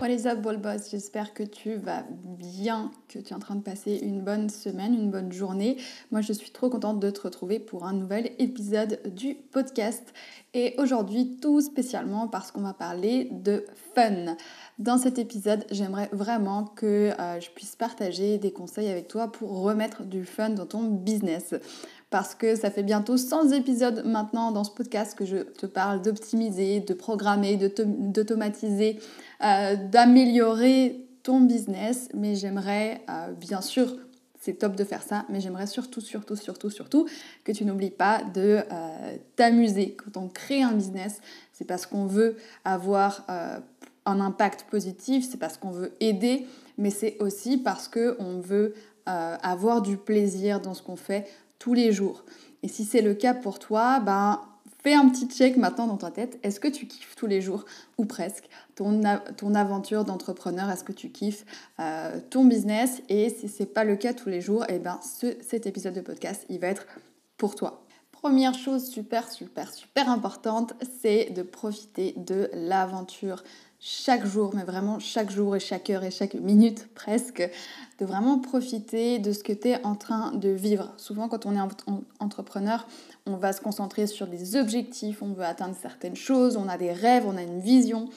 What is up, Ball Boss J'espère que tu vas bien, que tu es en train de passer une bonne semaine, une bonne journée. Moi, je suis trop contente de te retrouver pour un nouvel épisode du podcast. Et aujourd'hui, tout spécialement parce qu'on va parler de fun. Dans cet épisode, j'aimerais vraiment que euh, je puisse partager des conseils avec toi pour remettre du fun dans ton business parce que ça fait bientôt 100 épisodes maintenant dans ce podcast que je te parle d'optimiser, de programmer, d'automatiser, euh, d'améliorer ton business. Mais j'aimerais, euh, bien sûr, c'est top de faire ça, mais j'aimerais surtout, surtout, surtout, surtout que tu n'oublies pas de euh, t'amuser. Quand on crée un business, c'est parce qu'on veut avoir un impact positif, c'est parce qu'on veut aider, mais c'est aussi parce qu'on veut avoir du plaisir dans ce qu'on fait tous les jours. Et si c'est le cas pour toi, ben, fais un petit check maintenant dans ta tête. Est-ce que tu kiffes tous les jours ou presque ton, ton aventure d'entrepreneur? Est-ce que tu kiffes euh, ton business? Et si c'est pas le cas tous les jours, et eh ben ce, cet épisode de podcast, il va être pour toi. Première chose super, super, super importante, c'est de profiter de l'aventure chaque jour, mais vraiment chaque jour et chaque heure et chaque minute presque, de vraiment profiter de ce que tu es en train de vivre. Souvent quand on est entrepreneur, on va se concentrer sur des objectifs, on veut atteindre certaines choses, on a des rêves, on a une vision.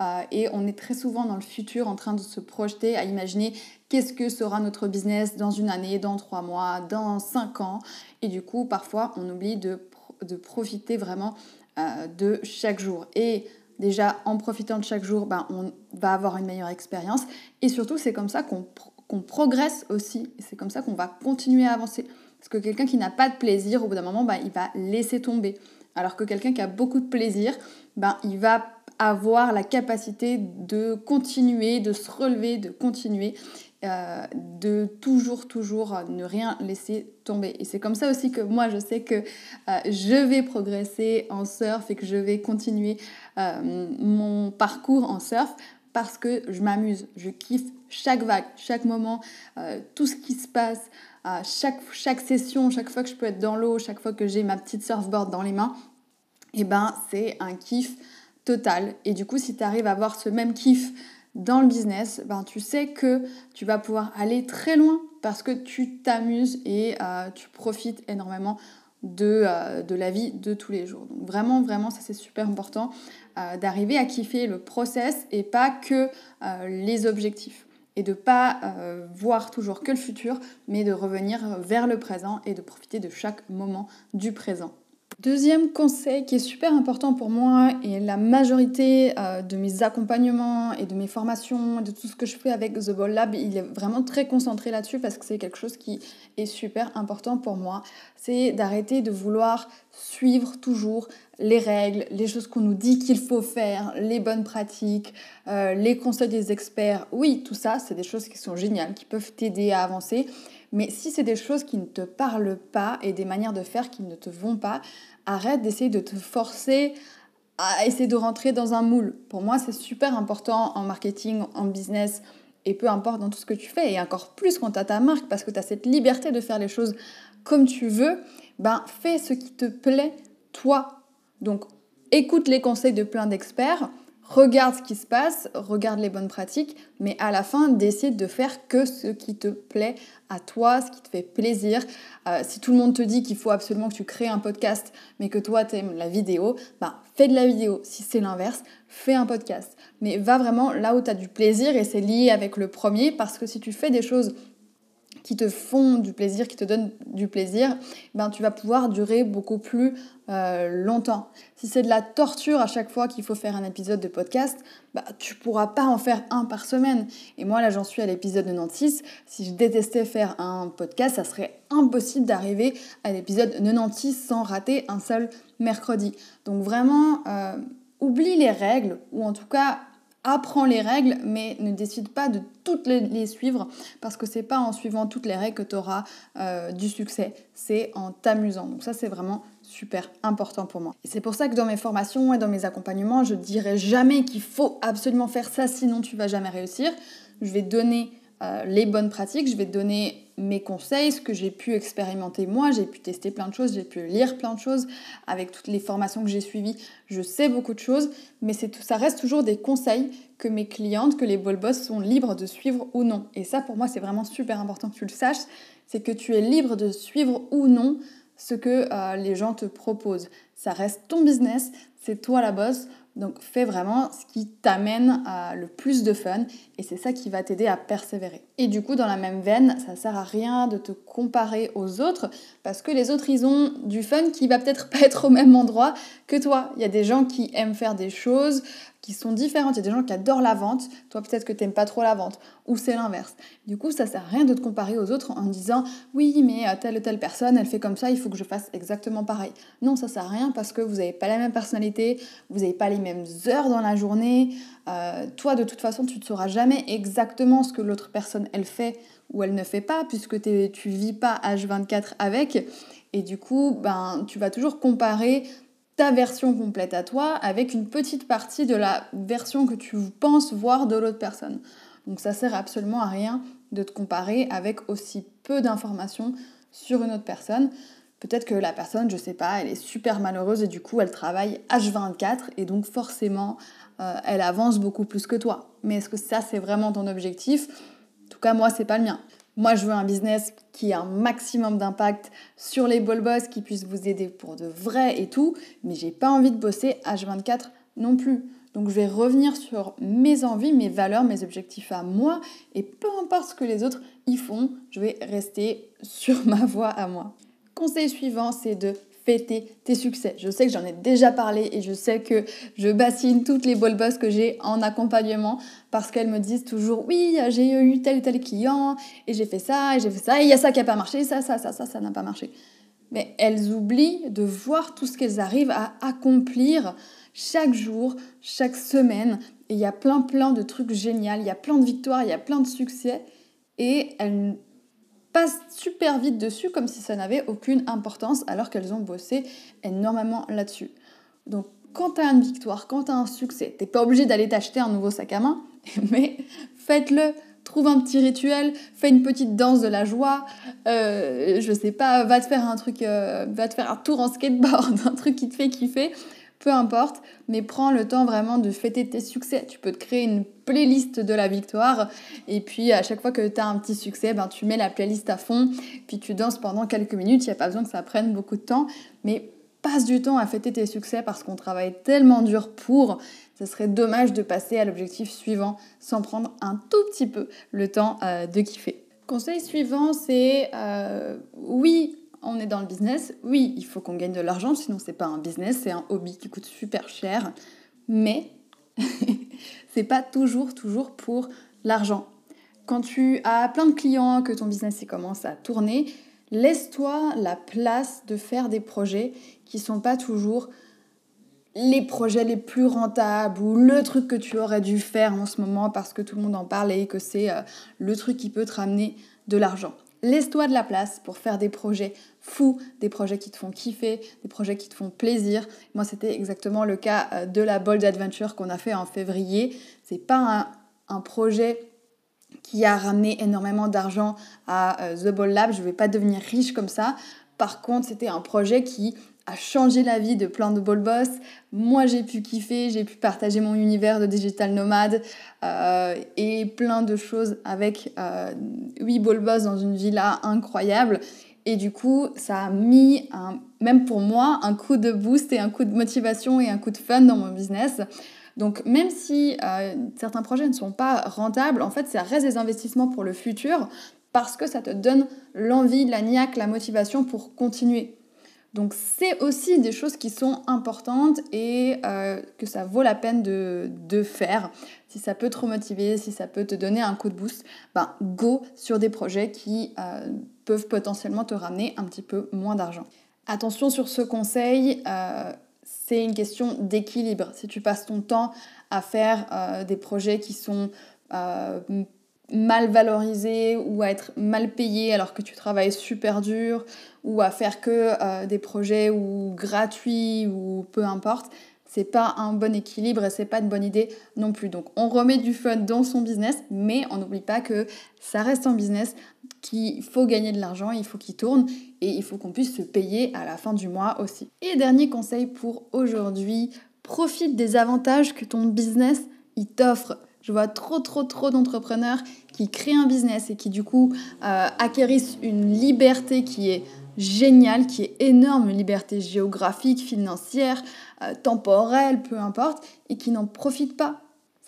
Euh, et on est très souvent dans le futur en train de se projeter à imaginer qu'est-ce que sera notre business dans une année, dans trois mois, dans cinq ans. Et du coup, parfois, on oublie de, de profiter vraiment euh, de chaque jour. Et déjà, en profitant de chaque jour, ben, on va avoir une meilleure expérience. Et surtout, c'est comme ça qu'on progresse aussi. C'est comme ça qu'on va continuer à avancer. Parce que quelqu'un qui n'a pas de plaisir, au bout d'un moment, ben, il va laisser tomber. Alors que quelqu'un qui a beaucoup de plaisir, ben, il va avoir la capacité de continuer, de se relever, de continuer. Euh, de toujours, toujours ne rien laisser tomber. Et c'est comme ça aussi que moi, je sais que euh, je vais progresser en surf et que je vais continuer euh, mon parcours en surf parce que je m'amuse, je kiffe chaque vague, chaque moment, tout ce qui se passe, chaque, chaque session, chaque fois que je peux être dans l'eau, chaque fois que j'ai ma petite surfboard dans les mains, et eh ben c'est un kiff total. Et du coup, si tu arrives à avoir ce même kiff dans le business, ben, tu sais que tu vas pouvoir aller très loin parce que tu t'amuses et euh, tu profites énormément de, euh, de, la vie de tous les jours. Donc vraiment, vraiment, ça c'est super important euh, d'arriver à kiffer le process et pas que les objectifs. Et de pas voir toujours que le futur, mais de revenir vers le présent et de profiter de chaque moment du présent. Deuxième conseil qui est super important pour moi et la majorité euh, de mes accompagnements et de mes formations, de tout ce que je fais avec The Ball Lab, il est vraiment très concentré là-dessus parce que c'est quelque chose qui est super important pour moi. C'est d'arrêter de vouloir suivre toujours les règles, les choses qu'on nous dit qu'il faut faire, les bonnes pratiques, euh, les conseils des experts. Oui, tout ça, c'est des choses qui sont géniales, qui peuvent t'aider à avancer. Mais si c'est des choses qui ne te parlent pas et des manières de faire qui ne te vont pas, arrête d'essayer de te forcer à essayer de rentrer dans un moule. Pour moi, c'est super important en marketing, en business et peu importe dans tout ce que tu fais, et encore plus quand tu as ta marque, parce que tu as cette liberté de faire les choses comme tu veux, ben fais ce qui te plaît, toi. Donc écoute les conseils de plein d'experts, regarde ce qui se passe, regarde les bonnes pratiques, mais à la fin, décide de faire que ce qui te plaît à toi, ce qui te fait plaisir. Euh, si tout le monde te dit qu'il faut absolument que tu crées un podcast, mais que toi, tu aimes la vidéo, bah, fais de la vidéo. Si c'est l'inverse, fais un podcast. Mais va vraiment là où tu as du plaisir et c'est lié avec le premier, parce que si tu fais des choses qui te font du plaisir, qui te donnent du plaisir, ben tu vas pouvoir durer beaucoup plus euh, longtemps. Si c'est de la torture à chaque fois qu'il faut faire un épisode de podcast, bah, tu pourras pas en faire un par semaine. Et moi là j'en suis à l'épisode 96. Si je détestais faire un podcast, ça serait impossible d'arriver à l'épisode 96 sans rater un seul mercredi. Donc vraiment, euh, oublie les règles, ou en tout cas apprends les règles, mais ne décide pas de toutes les, suivre parce que c'est pas en suivant toutes les règles que tu auras euh, du succès, c'est en t'amusant. Donc ça c'est vraiment super important pour moi. Et c'est pour ça que dans mes formations et dans mes accompagnements, je dirais jamais qu'il faut absolument faire ça sinon tu vas jamais réussir. Je vais donner euh, les bonnes pratiques, je vais te donner mes conseils, ce que j'ai pu expérimenter moi, j'ai pu tester plein de choses, j'ai pu lire plein de choses avec toutes les formations que j'ai suivies, je sais beaucoup de choses, mais c'est ça reste toujours des conseils que mes clientes, que les ball boss sont libres de suivre ou non. Et ça pour moi c'est vraiment super important que tu le saches, c'est que tu es libre de suivre ou non ce que euh, les gens te proposent. Ça reste ton business, c'est toi la boss. Donc fais vraiment ce qui t'amène à le plus de fun et c'est ça qui va t'aider à persévérer. Et du coup, dans la même veine, ça sert à rien de te comparer aux autres parce que les autres, ils ont du fun qui va peut-être pas être au même endroit que toi. Il y a des gens qui aiment faire des choses qui sont différentes. Il y a des gens qui adorent la vente. Toi, peut-être que tu n'aimes pas trop la vente. Ou c'est l'inverse. Du coup, ça sert à rien de te comparer aux autres en disant oui, mais euh, telle ou telle personne, elle fait comme ça, il faut que je fasse exactement pareil. Non, ça sert à rien parce que vous n'avez pas la même personnalité, vous n'avez pas les mêmes heures dans la journée. Euh, toi, de toute façon, tu ne sauras jamais exactement ce que l'autre personne, elle fait ou elle ne fait pas, puisque tu vis pas H24 avec. Et du coup, ben, tu vas toujours comparer ta version complète à toi avec une petite partie de la version que tu penses voir de l'autre personne. Donc ça sert absolument à rien de te comparer avec aussi peu d'informations sur une autre personne. Peut-être que la personne, je sais pas, elle est super malheureuse et du coup elle travaille H24 et donc forcément euh, elle avance beaucoup plus que toi. Mais est-ce que ça c'est vraiment ton objectif? En tout cas moi c'est pas le mien. Moi, je veux un business qui ait un maximum d'impact sur les ball boss, qui puisse vous aider pour de vrai et tout, mais j'ai pas envie de bosser H24 non plus. Donc je vais revenir sur mes envies, mes valeurs, mes objectifs à moi, et peu importe ce que les autres y font, je vais rester sur ma voie à moi. Conseil suivant, c'est de fêter tes succès. Je sais que j'en ai déjà parlé et je sais que je bassine toutes les ball boss que j'ai en accompagnement parce qu'elles me disent toujours oui, j'ai eu tel et tel client et j'ai fait ça et j'ai fait ça et il y a ça qui n'a pas marché, ça, ça, ça, ça, ça n'a pas marché. Mais elles oublient de voir tout ce qu'elles arrivent à accomplir chaque jour, chaque semaine. Et il y a plein, plein de trucs géniaux, il y a plein de victoires, il y a plein de succès. Et elles passent super vite dessus comme si ça n'avait aucune importance alors qu'elles ont bossé énormément là-dessus. Donc quand tu as une victoire, quand tu as un succès, t'es pas obligé d'aller t'acheter un nouveau sac à main, mais faites-le. Trouve un petit rituel, fais une petite danse de la joie, euh, je sais pas, va te faire un truc, euh, va te faire un tour en skateboard, un truc qui te fait kiffer, peu importe, mais prends le temps vraiment de fêter tes succès. Tu peux te créer une playlist de la victoire et puis à chaque fois que tu as un petit succès, ben, tu mets la playlist à fond, puis tu danses pendant quelques minutes, il n'y a pas besoin que ça prenne beaucoup de temps, mais passe du temps à fêter tes succès parce qu'on travaille tellement dur pour, ce serait dommage de passer à l'objectif suivant sans prendre un tout petit peu le temps euh, de kiffer. Conseil suivant, c'est euh, oui, on est dans le business, oui, il faut qu'on gagne de l'argent, sinon c'est pas un business, c'est un hobby qui coûte super cher, mais c'est pas toujours, toujours pour l'argent. Quand tu as plein de clients, que ton business commence à tourner, laisse-toi la place de faire des projets qui sont pas toujours les projets les plus rentables ou le truc que tu aurais dû faire en ce moment parce que tout le monde en parle et que c'est euh, le truc qui peut te ramener de l'argent. Laisse-toi de la place pour faire des projets fous, des projets qui te font kiffer, des projets qui te font plaisir. Moi, c'était exactement le cas euh, de la Bold Adventure qu'on a fait en février. C'est pas un, projet qui a ramené énormément d'argent à euh, The Ball Lab. Je ne vais pas devenir riche comme ça. Par contre, c'était un projet qui a changé la vie de plein de ball boss. Moi, j'ai pu kiffer, j'ai pu partager mon univers de digital nomade euh, et plein de choses avec euh, 8 ball boss dans une villa incroyable. Et du coup, ça a mis, un, même pour moi, un coup de boost et un coup de motivation et un coup de fun dans mon business. Donc même si euh, certains projets ne sont pas rentables, en fait, ça reste des investissements pour le futur parce que ça te donne l'envie, la niaque, la motivation pour continuer. Donc c'est aussi des choses qui sont importantes et euh, que ça vaut la peine de, faire. Si ça peut te remotiver, si ça peut te donner un coup de boost, ben go sur des projets qui euh, peuvent potentiellement te ramener un petit peu moins d'argent. Attention sur ce conseil, euh, c'est une question d'équilibre. Si tu passes ton temps à faire des projets qui sont mal valorisés ou à être mal payés alors que tu travailles super dur ou à faire que euh, des projets ou gratuits ou peu importe, c'est pas un bon équilibre et c'est pas une bonne idée non plus. Donc on remet du fun dans son business, mais on n'oublie pas que ça reste un business qu'il faut gagner de l'argent, il faut qu'il tourne et il faut qu'on puisse se payer à la fin du mois aussi. Et dernier conseil pour aujourd'hui, profite des avantages que ton business il t'offre. Je vois trop trop trop d'entrepreneurs qui créent un business et qui du coup euh, acquérissent une liberté qui est géniale, qui est énorme, liberté géographique, financière, euh, temporelle, peu importe, et qui n'en profitent pas.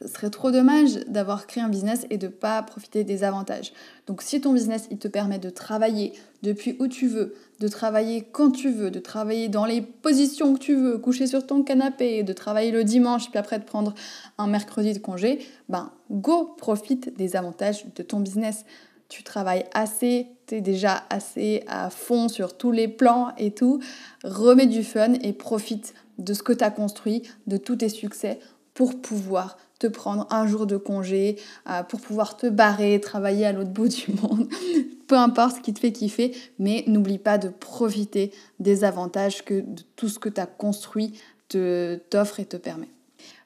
Ce serait trop dommage d'avoir créé un business et de ne pas profiter des avantages. Donc si ton business il te permet de travailler depuis où tu veux, de travailler quand tu veux, de travailler dans les positions que tu veux, coucher sur ton canapé, de travailler le dimanche puis après de prendre un mercredi de congé, ben go, profite des avantages de ton business tu travailles assez, tu es déjà assez à fond sur tous les plans et tout, remets du fun et profite de ce que tu as construit, de tous tes succès pour pouvoir te prendre un jour de congé, euh, pour pouvoir te barrer, travailler à l'autre bout du monde, peu importe ce qui te fait kiffer, mais n'oublie pas de profiter des avantages que tout ce que tu as construit t'offre et te permet.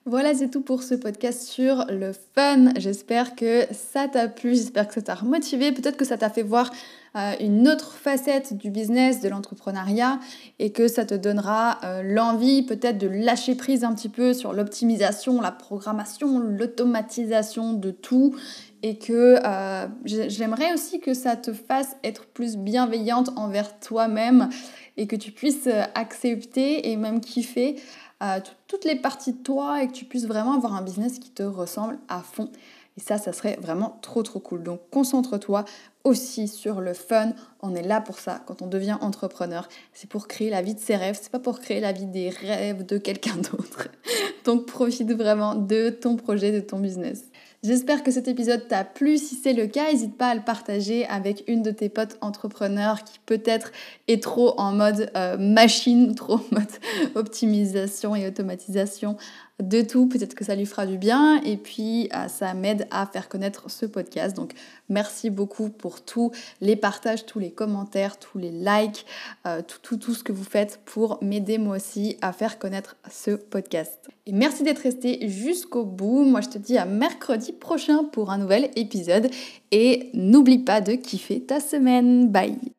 Voilà, c'est tout pour ce podcast sur le fun. J'espère que ça t'a plu, j'espère que ça t'a remotivé, peut-être que ça t'a fait voir euh, une autre facette du business, de l'entrepreneuriat, et que ça te donnera euh, l'envie peut-être de lâcher prise un petit peu sur l'optimisation, la programmation, l'automatisation de tout, et que euh, j'aimerais aussi que ça te fasse être plus bienveillante envers toi-même et que tu puisses accepter et même kiffer toutes les parties de toi et que tu puisses vraiment avoir un business qui te ressemble à fond. Et ça, ça serait vraiment trop trop cool. Donc concentre-toi aussi sur le fun. On est là pour ça quand on devient entrepreneur. C'est pour créer la vie de ses rêves, c'est pas pour créer la vie des rêves de quelqu'un d'autre. Donc profite vraiment de ton projet, de ton business. J'espère que cet épisode t'a plu. Si c'est le cas, n'hésite pas à le partager avec une de tes potes entrepreneurs qui peut-être est trop en mode euh, machine, trop en mode optimisation et automatisation de tout. Peut-être que ça lui fera du bien et puis euh, ça m'aide à faire connaître ce podcast. Donc merci beaucoup pour tous les partages, tous les commentaires, tous les likes, euh, tout, tout, tout ce que vous faites pour m'aider moi aussi à faire connaître ce podcast. Et merci d'être resté jusqu'au bout. Moi je te dis à mercredi prochain pour un nouvel épisode et n'oublie pas de kiffer ta semaine. Bye